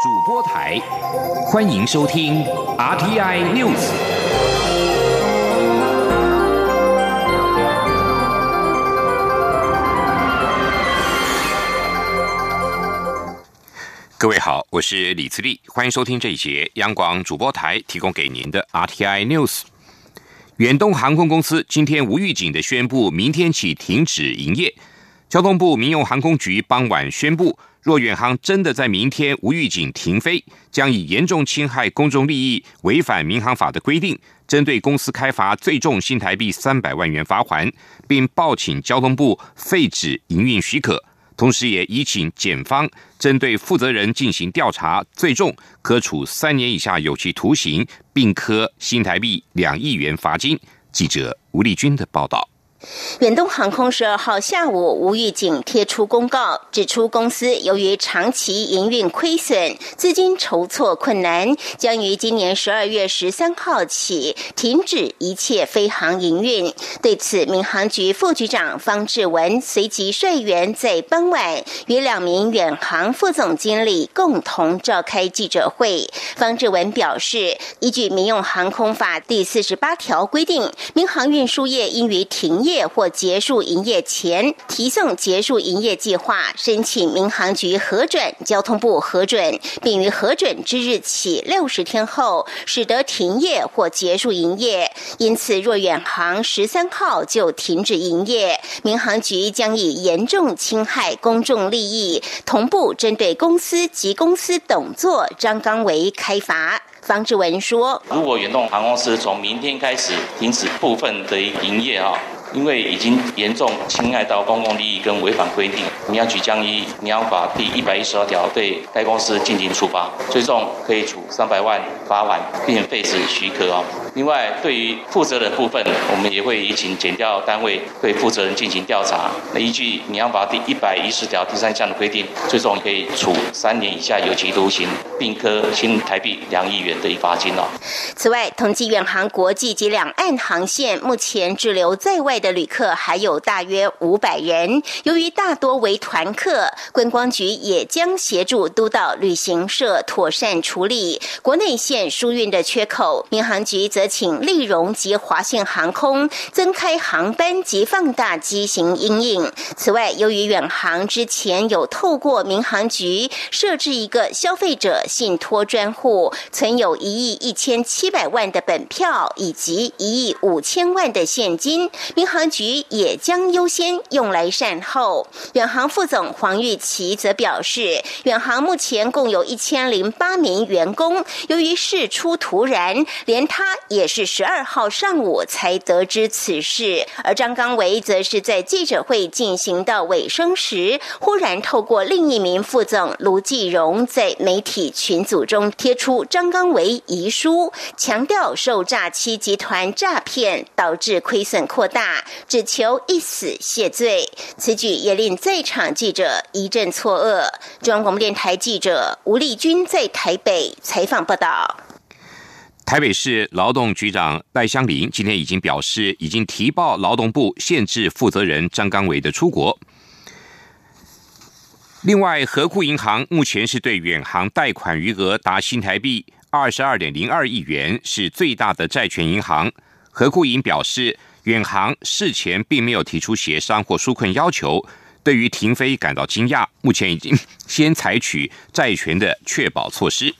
主播台，欢迎收听 RTI News。各位好，我是李自立，欢迎收听这一节央广主播台提供给您的 RTI News。远东航空公司今天无预警的宣布，明天起停止营业。交通部民用航空局傍晚宣布，若远航真的在明天无预警停飞，将以严重侵害公众利益、违反民航法的规定，针对公司开罚最重新台币三百万元罚款，并报请交通部废止营运许可。同时，也已请检方针对负责人进行调查，最重可处三年以下有期徒刑，并科新台币两亿元罚金。记者吴丽君的报道。远东航空十二号下午无预警贴出公告，指出公司由于长期营运亏损、资金筹措困难，将于今年十二月十三号起停止一切飞航营运。对此，民航局副局长方志文随即率员在傍晚与两名远航副总经理共同召开记者会。方志文表示，依据民用航空法第四十八条规定，民航运输业应于停业业或结束营业前提送结束营业计划，申请民航局核准、交通部核准，并于核准之日起六十天后使得停业或结束营业。因此，若远航十三号就停止营业，民航局将以严重侵害公众利益，同步针对公司及公司董座张刚维开罚。方志文说：“如果远东航空公司从明天开始停止部分的营业啊。”因为已经严重侵害到公共利益跟违反规定，民航局将依民安法第一百一十二条对该公司进行处罚，最终可以处三百万罚款，并废止许可哦。另外，对于负责人部分，我们也会移请检调单位对负责人进行调查。那依据民安法第一百一十条第三项的规定，最终可以处三年以下有期徒刑，并科新台币两亿元的罚金哦。此外，同济远航国际及两岸航线目前滞留在外。的旅客还有大约五百人，由于大多为团客，观光局也将协助督导旅行社妥善处理国内线疏运的缺口。民航局则请立荣及华信航空增开航班及放大机型阴影。此外，由于远航之前有透过民航局设置一个消费者信托专户，存有一亿一千七百万的本票以及一亿五千万的现金，民航局也将优先用来善后。远航副总黄玉琪则表示，远航目前共有一千零八名员工，由于事出突然，连他也是十二号上午才得知此事。而张刚维则是在记者会进行到尾声时，忽然透过另一名副总卢继荣在媒体群组中贴出张刚维遗书，强调受诈欺集团诈骗导致亏损扩大。只求一死谢罪，此举也令在场记者一阵错愕。中央广播电台记者吴丽君在台北采访报道。台北市劳动局长赖香林今天已经表示，已经提报劳动部限制负责人张刚伟的出国。另外，和库银行目前是对远航贷款余额达新台币二十二点零二亿元，是最大的债权银行。和库银表示。远航事前并没有提出协商或纾困要求，对于停飞感到惊讶。目前已经先采取债权的确保措施。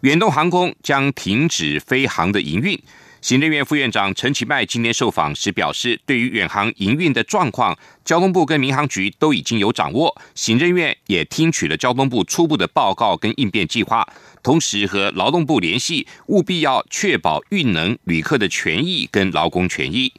远东航空将停止飞航的营运。行政院副院长陈其迈今天受访时表示，对于远航营运的状况，交通部跟民航局都已经有掌握，行政院也听取了交通部初步的报告跟应变计划，同时和劳动部联系，务必要确保运能旅客的权益跟劳工权益。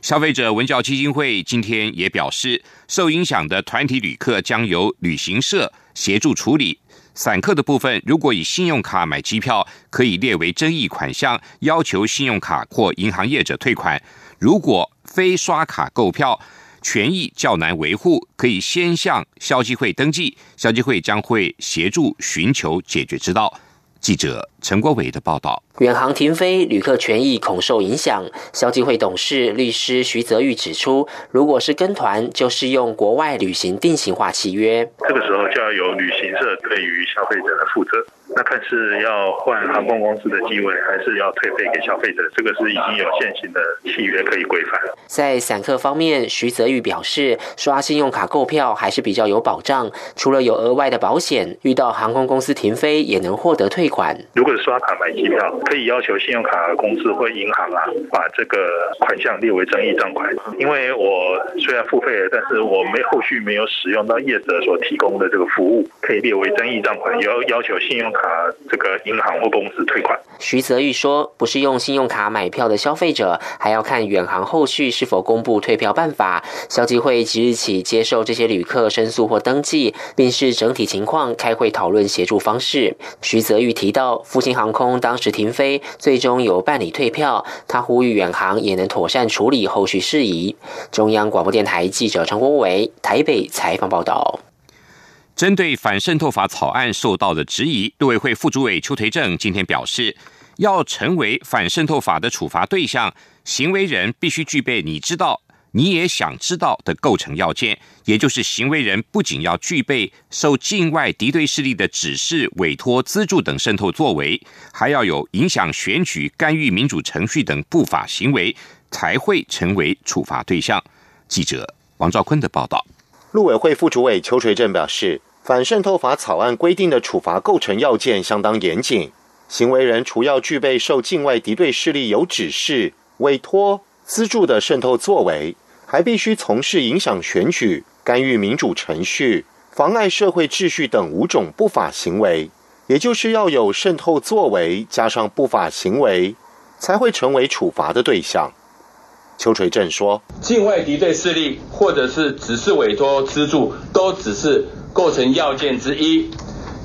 消费者文教基金会今天也表示，受影响的团体旅客将由旅行社协助处理。散客的部分，如果以信用卡买机票，可以列为争议款项，要求信用卡或银行业者退款；如果非刷卡购票，权益较难维护，可以先向消基会登记，消基会将会协助寻求解决之道。记者陈国伟的报道。远航停飞，旅客权益恐受影响。消基会董事律师徐泽玉指出，如果是跟团，就适用国外旅行定型化契约。这个时候就要由旅行社对于消费者的负责。那看是要换航空公司的机位，还是要退费给消费者？这个是已经有现行的契约可以规范。在散客方面，徐泽宇表示，刷信用卡购票还是比较有保障。除了有额外的保险，遇到航空公司停飞也能获得退款。如果是刷卡买机票，可以要求信用卡公司或银行啊，把这个款项列为争议账款。因为我虽然付费了，但是我没后续没有使用到业者所提供的这个服务，可以列为争议账款，要要求信用卡。啊，这个银行或公司退款。徐泽玉说，不是用信用卡买票的消费者，还要看远航后续是否公布退票办法。消基会即日起接受这些旅客申诉或登记，并视整体情况开会讨论协助方式。徐泽玉提到，复兴航空当时停飞，最终有办理退票。他呼吁远航也能妥善处理后续事宜。中央广播电台记者陈国伟台北采访报道。针对反渗透法草案受到的质疑，陆委会副主委邱垂正今天表示，要成为反渗透法的处罚对象，行为人必须具备你知道、你也想知道的构成要件，也就是行为人不仅要具备受境外敌对势力的指示、委托、资助等渗透作为，还要有影响选举、干预民主程序等不法行为，才会成为处罚对象。记者王兆坤的报道。陆委会副主委邱垂正表示，反渗透法草案规定的处罚构成要件相当严谨，行为人除要具备受境外敌对势力有指示、委托、资助的渗透作为，还必须从事影响选举、干预民主程序、妨碍社会秩序等五种不法行为，也就是要有渗透作为加上不法行为，才会成为处罚的对象。邱垂正说：“境外敌对势力或者是只是委托资助，都只是构成要件之一。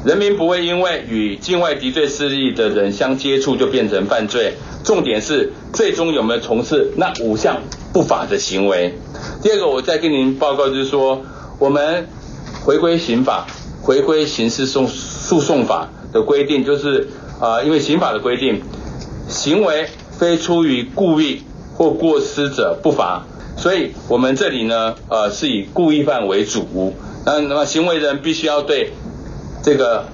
人民不会因为与境外敌对势力的人相接触就变成犯罪。重点是最终有没有从事那五项不法的行为。第二个，我再跟您报告就是说，我们回归刑法、回归刑事诉诉讼法的规定，就是啊，因为刑法的规定，行为非出于故意。”或过失者不罚，所以我们这里呢，呃，是以故意犯为主。那那么行为人必须要对这个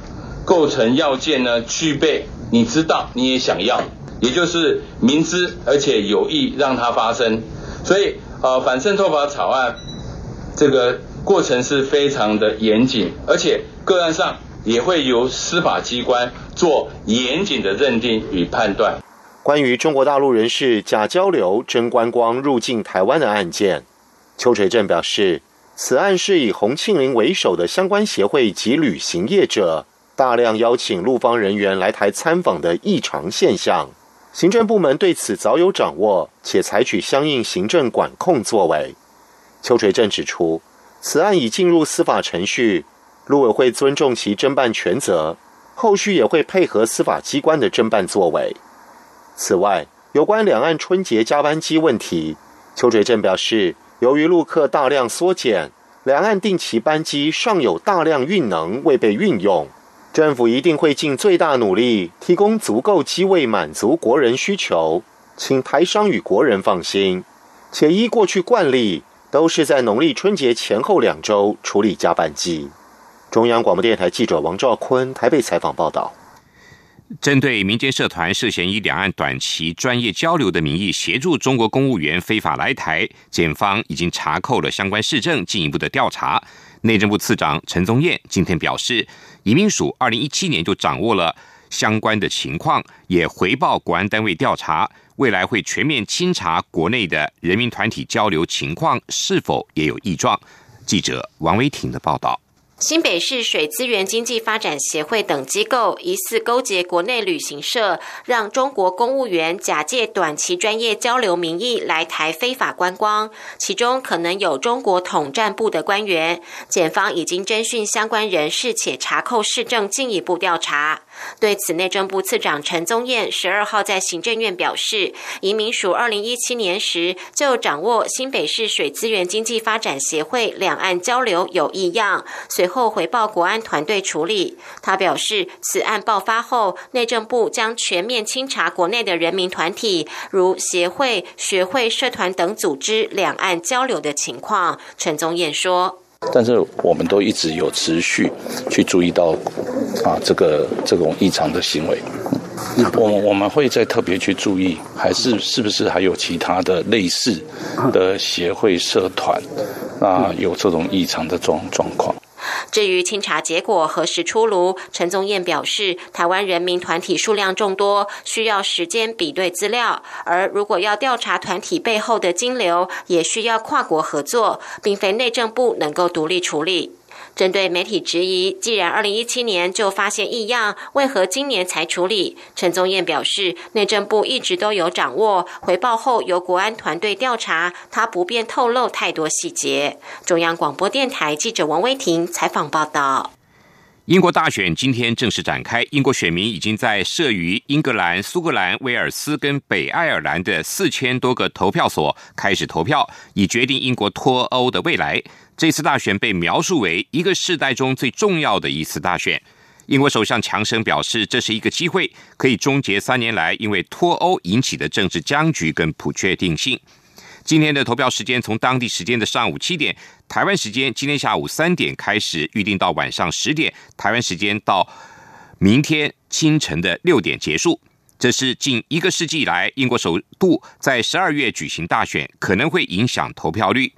构成要件呢具备，你知道你也想要，也就是明知而且有意让它发生。所以呃，反渗透法草案这个过程是非常的严谨，而且个案上也会由司法机关做严谨的认定与判断。关于中国大陆人士假交流、真观光入境台湾的案件，邱垂正表示，此案是以洪庆林为首的相关协会及旅行业者大量邀请陆方人员来台参访的异常现象。行政部门对此早有掌握，且采取相应行政管控作为。邱垂正指出，此案已进入司法程序，陆委会尊重其侦办权责，后续也会配合司法机关的侦办作为。此外，有关两岸春节加班机问题，邱垂正表示，由于陆客大量缩减，两岸定期班机尚有大量运能未被运用，政府一定会尽最大努力提供足够机位满足国人需求，请台商与国人放心。且依过去惯例，都是在农历春节前后两周处理加班机。中央广播电台记者王兆坤台北采访报道。针对民间社团涉嫌以两岸短期专业交流的名义协助中国公务员非法来台，检方已经查扣了相关市政，进一步的调查。内政部次长陈宗彦今天表示，移民署二零一七年就掌握了相关的情况，也回报国安单位调查，未来会全面清查国内的人民团体交流情况是否也有异状。记者王维挺的报道。新北市水资源经济发展协会等机构疑似勾结国内旅行社，让中国公务员假借短期专业交流名义来台非法观光，其中可能有中国统战部的官员。检方已经侦讯相关人士，且查扣市政，进一步调查。对此，内政部次长陈宗彦十二号在行政院表示，移民署二零一七年时就掌握新北市水资源经济发展协会两岸交流有异样，随后回报国安团队处理。他表示，此案爆发后，内政部将全面清查国内的人民团体，如协会、学会、社团等组织两岸交流的情况。陈宗彦说。但是我们都一直有持续去注意到啊，这个这种异常的行为。我我们会再特别去注意，还是是不是还有其他的类似的协会社团啊，有这种异常的状状况。至于清查结果何时出炉，陈宗彦表示，台湾人民团体数量众多，需要时间比对资料，而如果要调查团体背后的金流，也需要跨国合作，并非内政部能够独立处理。针对媒体质疑，既然二零一七年就发现异样，为何今年才处理？陈宗彦表示，内政部一直都有掌握，回报后由国安团队调查，他不便透露太多细节。中央广播电台记者王威婷采访报道。英国大选今天正式展开，英国选民已经在设于英格兰、苏格兰、威尔斯跟北爱尔兰的四千多个投票所开始投票，以决定英国脱欧的未来。这次大选被描述为一个世代中最重要的一次大选。英国首相强生表示，这是一个机会，可以终结三年来因为脱欧引起的政治僵局跟不确定性。今天的投票时间从当地时间的上午七点，台湾时间今天下午三点开始，预定到晚上十点，台湾时间到明天清晨的六点结束。这是近一个世纪以来英国首度在十二月举行大选，可能会影响投票率。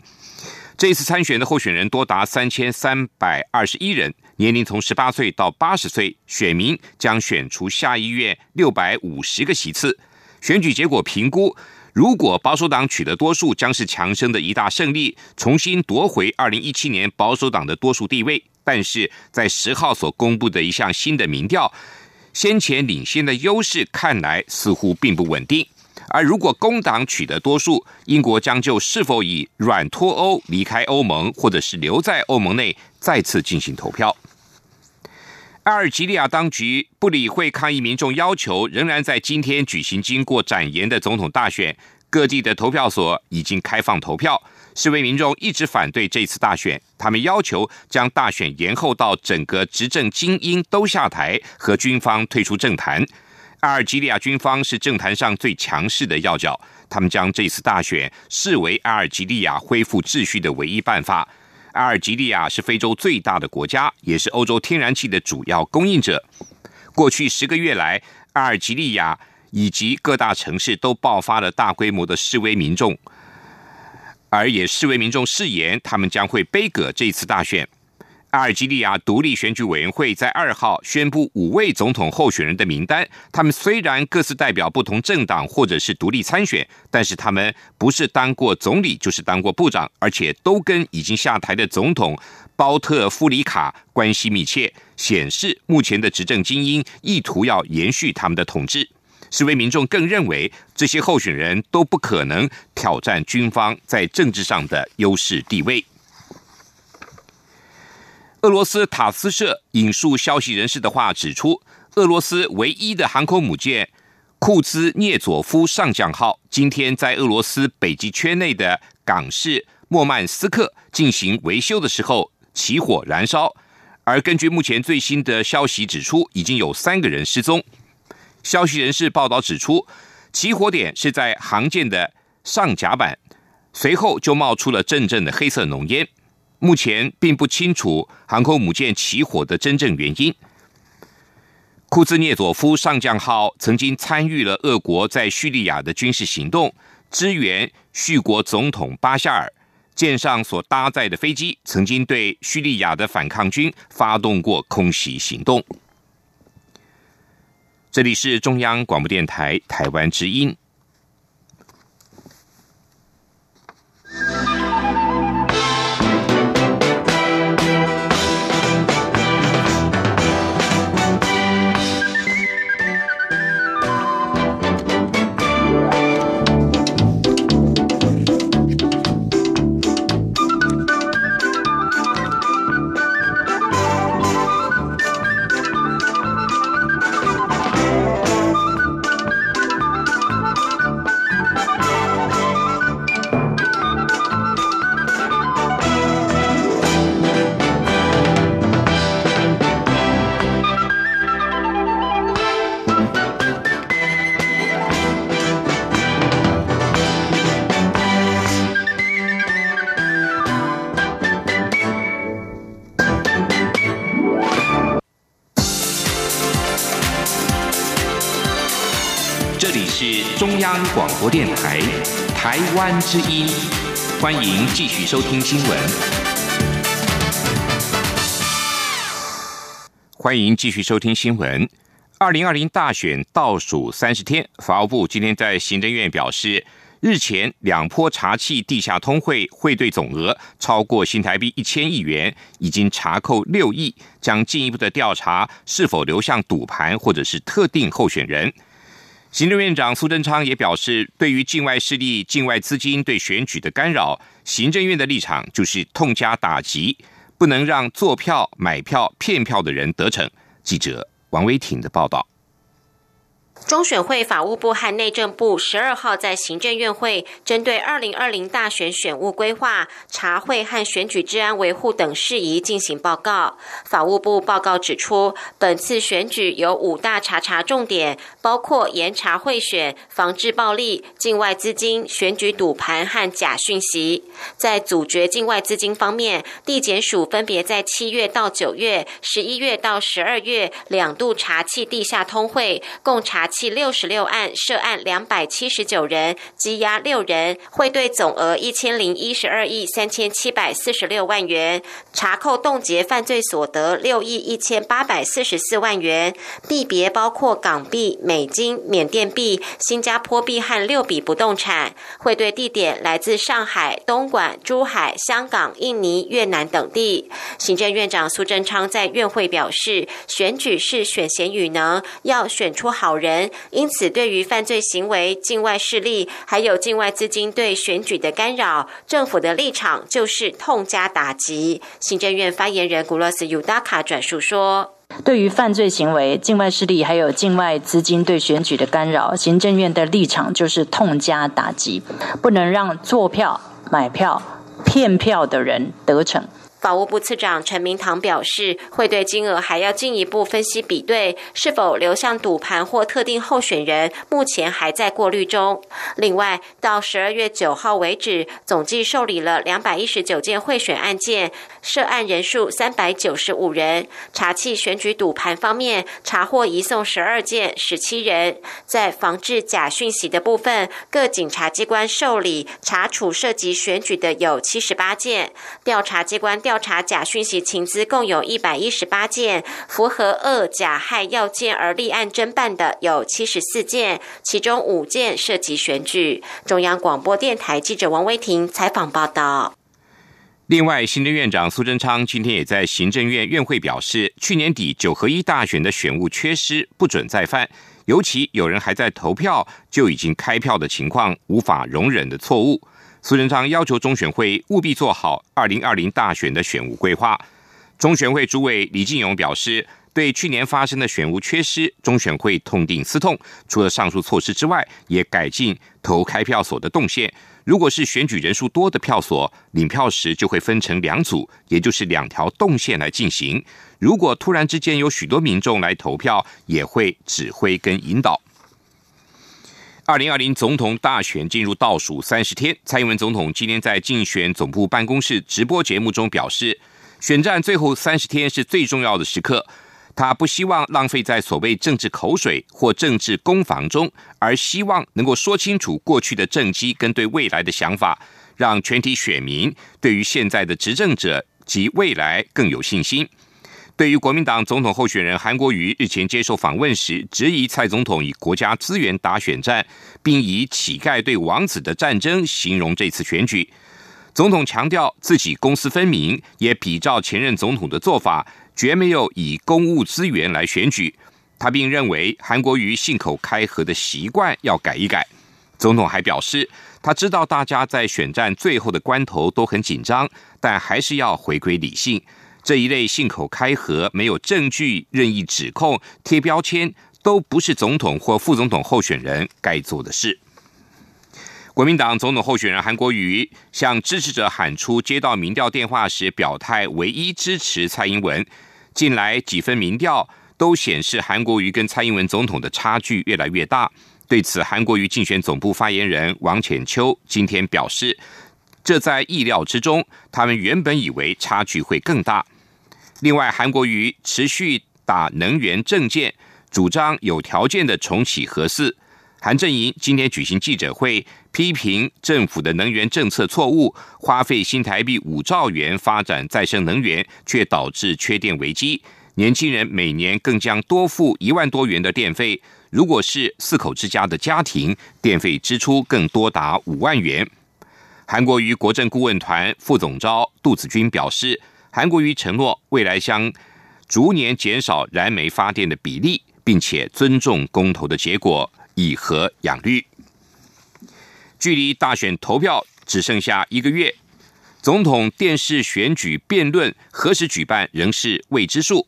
这次参选的候选人多达三千三百二十一人，年龄从十八岁到八十岁，选民将选出下议院六百五十个席次。选举结果评估，如果保守党取得多数，将是强生的一大胜利，重新夺回二零一七年保守党的多数地位。但是在十号所公布的一项新的民调，先前领先的优势看来似乎并不稳定。而如果工党取得多数，英国将就是否以软脱欧离开欧盟，或者是留在欧盟内再次进行投票。阿尔及利亚当局不理会抗议民众要求，仍然在今天举行经过展延的总统大选。各地的投票所已经开放投票，示威民众一直反对这次大选，他们要求将大选延后到整个执政精英都下台和军方退出政坛。阿尔及利亚军方是政坛上最强势的要角，他们将这次大选视为阿尔及利亚恢复秩序的唯一办法。阿尔及利亚是非洲最大的国家，也是欧洲天然气的主要供应者。过去十个月来，阿尔及利亚以及各大城市都爆发了大规模的示威民众，而也示威民众誓言，他们将会背葛这次大选。阿尔及利亚独立选举委员会在二号宣布五位总统候选人的名单。他们虽然各自代表不同政党或者是独立参选，但是他们不是当过总理，就是当过部长，而且都跟已经下台的总统包特夫里卡关系密切，显示目前的执政精英意图要延续他们的统治。示威民众更认为，这些候选人都不可能挑战军方在政治上的优势地位。俄罗斯塔斯社引述消息人士的话指出，俄罗斯唯一的航空母舰库兹涅佐夫上将号今天在俄罗斯北极圈内的港市莫曼斯克进行维修的时候起火燃烧，而根据目前最新的消息指出，已经有三个人失踪。消息人士报道指出，起火点是在航舰的上甲板，随后就冒出了阵阵的黑色浓烟。目前并不清楚航空母舰起火的真正原因。库兹涅佐夫上将号曾经参与了俄国在叙利亚的军事行动，支援叙国总统巴夏尔。舰上所搭载的飞机曾经对叙利亚的反抗军发动过空袭行动。这里是中央广播电台台湾之音。是中央广播电台台湾之音，欢迎继续收听新闻。欢迎继续收听新闻。二零二零大选倒数三十天，法务部今天在行政院表示。日前两波查气地下通汇汇兑总额超过新台币一千亿元，已经查扣六亿，将进一步的调查是否流向赌盘或者是特定候选人。行政院长苏贞昌也表示，对于境外势力、境外资金对选举的干扰，行政院的立场就是痛加打击，不能让做票、买票、骗票的人得逞。记者王威挺的报道。中选会法务部和内政部十二号在行政院会针对二零二零大选选务规划、查会和选举治安维护等事宜进行报告。法务部报告指出，本次选举有五大查查重点，包括严查贿选、防治暴力、境外资金、选举赌盘和假讯息。在阻绝境外资金方面，地检署分别在七月到九月、十一月到十二月两度查缉地下通汇，共查。其六十六案涉案两百七十九人，羁押六人，汇兑总额一千零一十二亿三千七百四十六万元，查扣冻结犯罪所得六亿一千八百四十四万元，币别包括港币、美金、缅甸币、新加坡币和六笔不动产，汇兑地点来自上海、东莞、珠海、香港、印尼、越南等地。行政院长苏贞昌在院会表示，选举是选贤与能，要选出好人。因此，对于犯罪行为、境外势力还有境外资金对选举的干扰，政府的立场就是痛加打击。行政院发言人古洛斯尤达卡转述说：“对于犯罪行为、境外势力还有境外资金对选举的干扰，行政院的立场就是痛加打击，不能让做票、买票、骗票的人得逞。”法务部次长陈明堂表示，会对金额还要进一步分析比对，是否流向赌盘或特定候选人，目前还在过滤中。另外，到十二月九号为止，总计受理了两百一十九件贿选案件，涉案人数三百九十五人。查缉选举赌盘方面，查获移送十二件，十七人。在防治假讯息的部分，各警察机关受理查处涉及选举的有七十八件，调查机关调。查假讯息情资共有一百一十八件，符合恶假害要件而立案侦办的有七十四件，其中五件涉及选举。中央广播电台记者王威婷采访报道。另外，行政院长苏贞昌今天也在行政院院会表示，去年底九合一大选的选务缺失不准再犯，尤其有人还在投票就已经开票的情况，无法容忍的错误。苏贞昌要求中选会务必做好二零二零大选的选务规划。中选会主委李进勇表示，对去年发生的选务缺失，中选会痛定思痛，除了上述措施之外，也改进投开票所的动线。如果是选举人数多的票所，领票时就会分成两组，也就是两条动线来进行。如果突然之间有许多民众来投票，也会指挥跟引导。二零二零总统大选进入倒数三十天，蔡英文总统今天在竞选总部办公室直播节目中表示，选战最后三十天是最重要的时刻，他不希望浪费在所谓政治口水或政治攻防中，而希望能够说清楚过去的政绩跟对未来的想法，让全体选民对于现在的执政者及未来更有信心。对于国民党总统候选人韩国瑜日前接受访问时，质疑蔡总统以国家资源打选战，并以乞丐对王子的战争形容这次选举。总统强调自己公私分明，也比照前任总统的做法，绝没有以公务资源来选举。他并认为韩国瑜信口开河的习惯要改一改。总统还表示，他知道大家在选战最后的关头都很紧张，但还是要回归理性。这一类信口开河、没有证据、任意指控、贴标签，都不是总统或副总统候选人该做的事。国民党总统候选人韩国瑜向支持者喊出接到民调电话时表态，唯一支持蔡英文。近来几份民调都显示韩国瑜跟蔡英文总统的差距越来越大。对此，韩国瑜竞选总部发言人王浅秋今天表示，这在意料之中，他们原本以为差距会更大。另外，韩国瑜持续打能源政见，主张有条件的重启核四。韩正营今天举行记者会，批评政府的能源政策错误，花费新台币五兆元发展再生能源，却导致缺电危机。年轻人每年更将多付一万多元的电费，如果是四口之家的家庭，电费支出更多达五万元。韩国瑜国政顾问团副总召杜子君表示，韩国瑜承诺未来将逐年减少燃煤发电的比例，并且尊重公投的结果。以和养绿。距离大选投票只剩下一个月，总统电视选举辩论何时举办仍是未知数。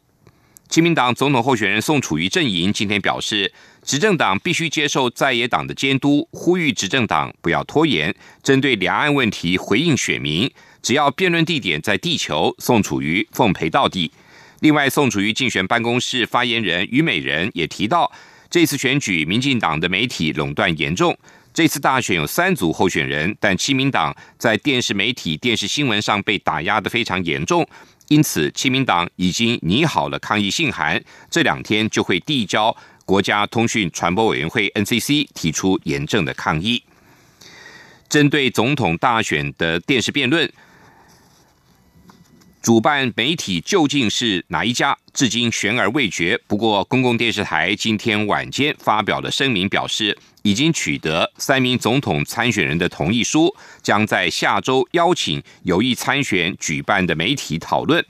亲民党总统候选人宋楚瑜阵营今天表示，执政党必须接受在野党的监督，呼吁执政党不要拖延，针对两岸问题回应选民。只要辩论地点在地球，宋楚瑜奉陪到底。另外，宋楚瑜竞选办公室发言人于美人也提到。这次选举，民进党的媒体垄断严重。这次大选有三组候选人，但亲民党在电视媒体、电视新闻上被打压的非常严重。因此，亲民党已经拟好了抗议信函，这两天就会递交国家通讯传播委员会 NCC 提出严正的抗议。针对总统大选的电视辩论。主办媒体究竟是哪一家，至今悬而未决。不过，公共电视台今天晚间发表了声明，表示已经取得三名总统参选人的同意书，将在下周邀请有意参选举办的媒体讨论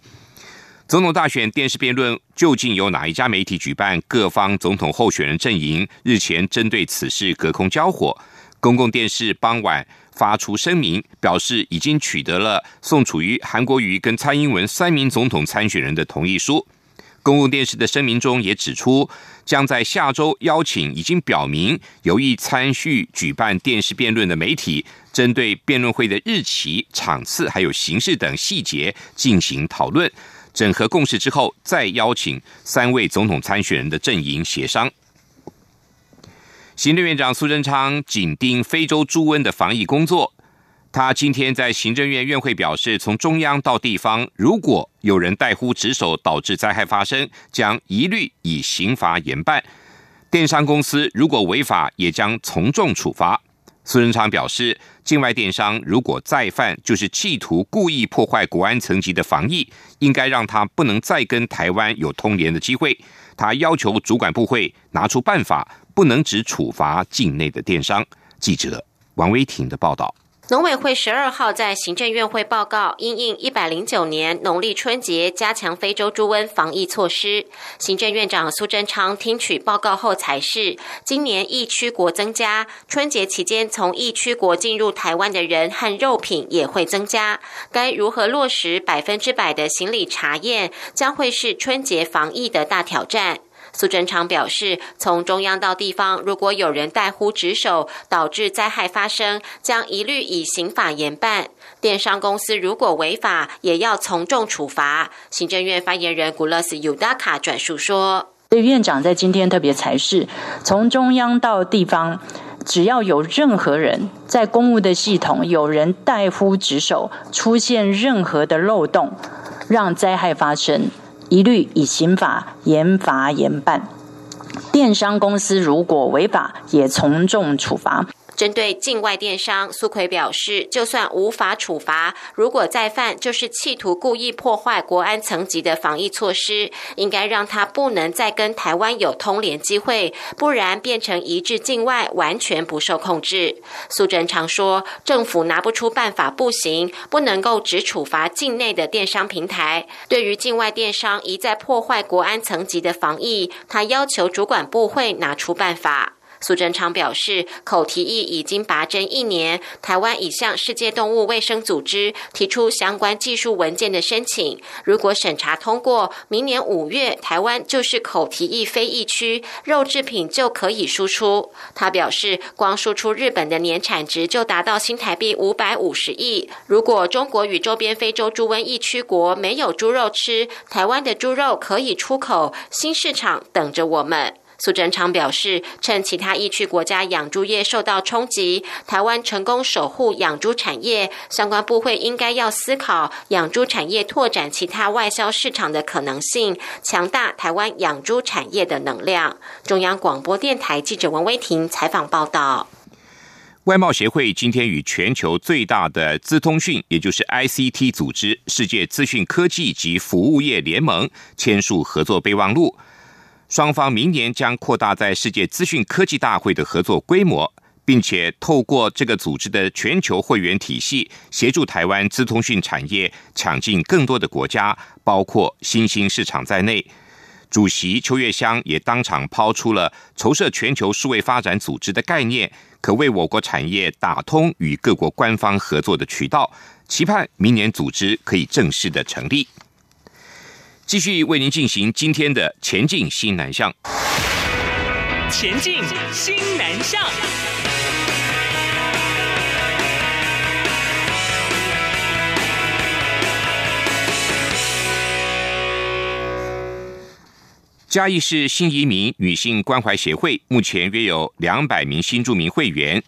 总统大选电视辩论究竟由哪一家媒体举办。各方总统候选人阵营日前针对此事隔空交火。公共电视傍晚。发出声明，表示已经取得了宋楚瑜、韩国瑜跟蔡英文三名总统参选人的同意书。公共电视的声明中也指出，将在下周邀请已经表明有意参与举办电视辩论的媒体，针对辩论会的日期、场次还有形式等细节进行讨论，整合共识之后，再邀请三位总统参选人的阵营协商。行政院长苏贞昌紧盯非洲猪瘟的防疫工作。他今天在行政院院会表示，从中央到地方，如果有人怠忽职守导致灾害发生，将一律以刑罚严办。电商公司如果违法，也将从重处罚。苏贞昌表示，境外电商如果再犯，就是企图故意破坏国安层级的防疫，应该让他不能再跟台湾有通联的机会。他要求主管部会拿出办法。不能只处罚境内的电商。记者王威挺的报道。农委会十二号在行政院会报告，因应一百零九年农历春节加强非洲猪瘟防疫措施。行政院长苏贞昌听取报告后，才是今年疫区国增加，春节期间从疫区国进入台湾的人和肉品也会增加。该如何落实百分之百的行李查验，将会是春节防疫的大挑战。苏贞昌表示，从中央到地方，如果有人怠忽职守，导致灾害发生，将一律以刑法严办。电商公司如果违法，也要从重处罚。行政院发言人古勒斯尤达卡转述说：“对院长在今天特别才是，从中央到地方，只要有任何人在公务的系统有人怠忽职守，出现任何的漏洞，让灾害发生。”一律以刑法严罚严办，电商公司如果违法，也从重处罚。针对境外电商，苏奎表示，就算无法处罚，如果再犯，就是企图故意破坏国安层级的防疫措施，应该让他不能再跟台湾有通联机会，不然变成一致境外，完全不受控制。苏贞常说，政府拿不出办法不行，不能够只处罚境内的电商平台，对于境外电商一再破坏国安层级的防疫，他要求主管部会拿出办法。苏贞昌表示，口蹄疫已经拔针一年，台湾已向世界动物卫生组织提出相关技术文件的申请。如果审查通过，明年五月台湾就是口蹄疫非疫区，肉制品就可以输出。他表示，光输出日本的年产值就达到新台币五百五十亿。如果中国与周边非洲猪瘟疫区国没有猪肉吃，台湾的猪肉可以出口，新市场等着我们。苏贞昌表示，趁其他疫区国家养猪业受到冲击，台湾成功守护养猪产业，相关部会应该要思考养猪产业拓展其他外销市场的可能性，强大台湾养猪产业的能量。中央广播电台记者王威婷采访报道。外贸协会今天与全球最大的资通讯，也就是 ICT 组织——世界资讯科技及服务业联盟签署合作备忘录。双方明年将扩大在世界资讯科技大会的合作规模，并且透过这个组织的全球会员体系，协助台湾资通讯产业抢进更多的国家，包括新兴市场在内。主席邱月香也当场抛出了筹设全球数位发展组织的概念，可为我国产业打通与各国官方合作的渠道，期盼明年组织可以正式的成立。继续为您进行今天的前进新南向，前进新南向。嘉义市新移民女性关怀协会目前约有两百名新住民会员。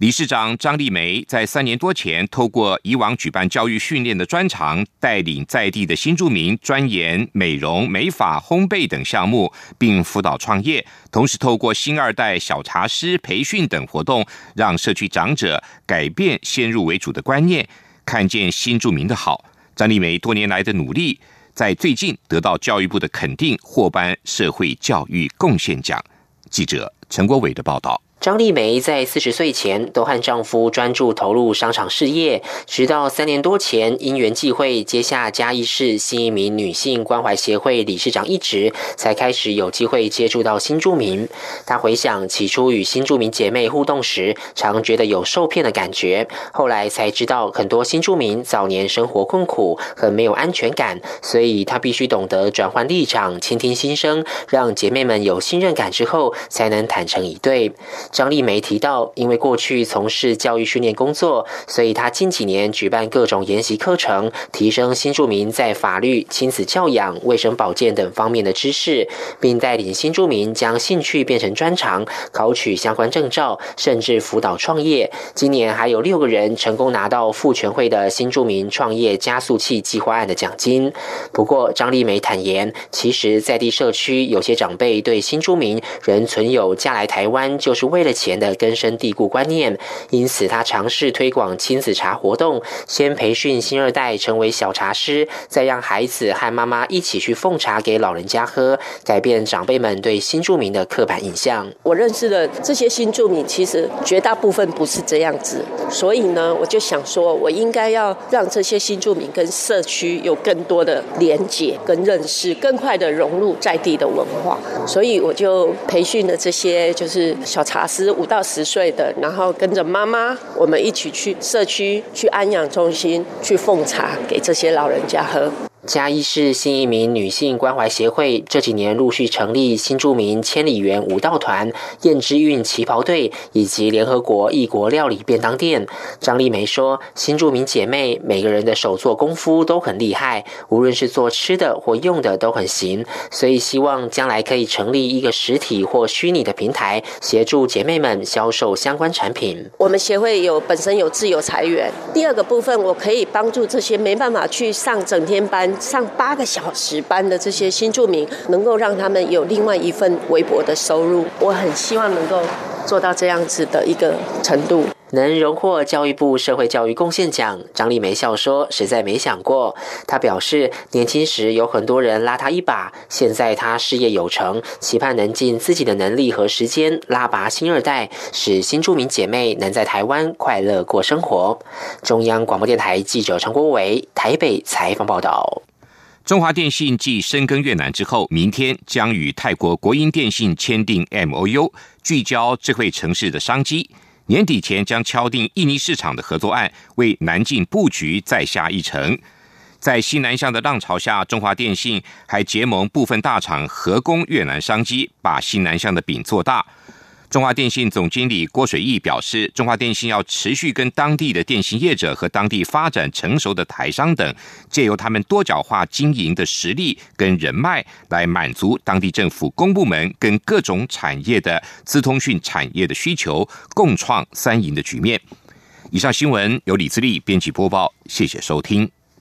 理事长张丽梅在三年多前，透过以往举办教育训练的专长，带领在地的新住民钻研美容、美发、烘焙等项目，并辅导创业。同时，透过新二代小茶师培训等活动，让社区长者改变先入为主的观念，看见新住民的好。张丽梅多年来的努力。在最近得到教育部的肯定，获颁社会教育贡献奖。记者陈国伟的报道。张丽梅在四十岁前都和丈夫专注投入商场事业，直到三年多前因缘际会接下嘉义市新移民女性关怀协会理事长一职，才开始有机会接触到新住民。她回想起初与新住民姐妹互动时，常觉得有受骗的感觉，后来才知道很多新住民早年生活困苦，很没有安全感，所以她必须懂得转换立场，倾听心声，让姐妹们有信任感之后，才能坦诚以对。张丽梅提到，因为过去从事教育训练工作，所以她近几年举办各种研习课程，提升新住民在法律、亲子教养、卫生保健等方面的知识，并带领新住民将兴趣变成专长，考取相关证照，甚至辅导创业。今年还有六个人成功拿到妇全会的新住民创业加速器计划案的奖金。不过，张丽梅坦言，其实在地社区有些长辈对新住民仍存有嫁来台湾就是为为了钱的根深蒂固观念，因此他尝试推广亲子茶活动，先培训新二代成为小茶师，再让孩子和妈妈一起去奉茶给老人家喝，改变长辈们对新住民的刻板印象。我认识的这些新住民，其实绝大部分不是这样子，所以呢，我就想说，我应该要让这些新住民跟社区有更多的连结跟认识，更快的融入在地的文化，所以我就培训了这些就是小茶。十五到十岁的，然后跟着妈妈，我们一起去社区、去安养中心去奉茶给这些老人家喝。嘉义市新一名女性关怀协会这几年陆续成立新住民千里园舞蹈团、燕之韵旗袍队以及联合国异国料理便当店。张丽梅说：“新住民姐妹每个人的手做功夫都很厉害，无论是做吃的或用的都很行，所以希望将来可以成立一个实体或虚拟的平台，协助姐妹们销售相关产品。我们协会有本身有自由裁员，第二个部分我可以帮助这些没办法去上整天班。”上八个小时班的这些新住民，能够让他们有另外一份微薄的收入。我很希望能够做到这样子的一个程度。能荣获教育部社会教育贡献奖，张丽梅笑说：“实在没想过。”她表示，年轻时有很多人拉她一把，现在她事业有成，期盼能尽自己的能力和时间拉拔新二代，使新住民姐妹能在台湾快乐过生活。中央广播电台记者陈国伟台北采访报道。中华电信继深耕越南之后，明天将与泰国国营电信签订 M O U，聚焦智慧城市的商机。年底前将敲定印尼市场的合作案，为南进布局再下一城。在西南向的浪潮下，中华电信还结盟部分大厂合攻越南商机，把西南向的饼做大。中华电信总经理郭水义表示，中华电信要持续跟当地的电信业者和当地发展成熟的台商等，借由他们多角化经营的实力跟人脉，来满足当地政府公部门跟各种产业的资通讯产业的需求，共创三赢的局面。以上新闻由李自力编辑播报，谢谢收听。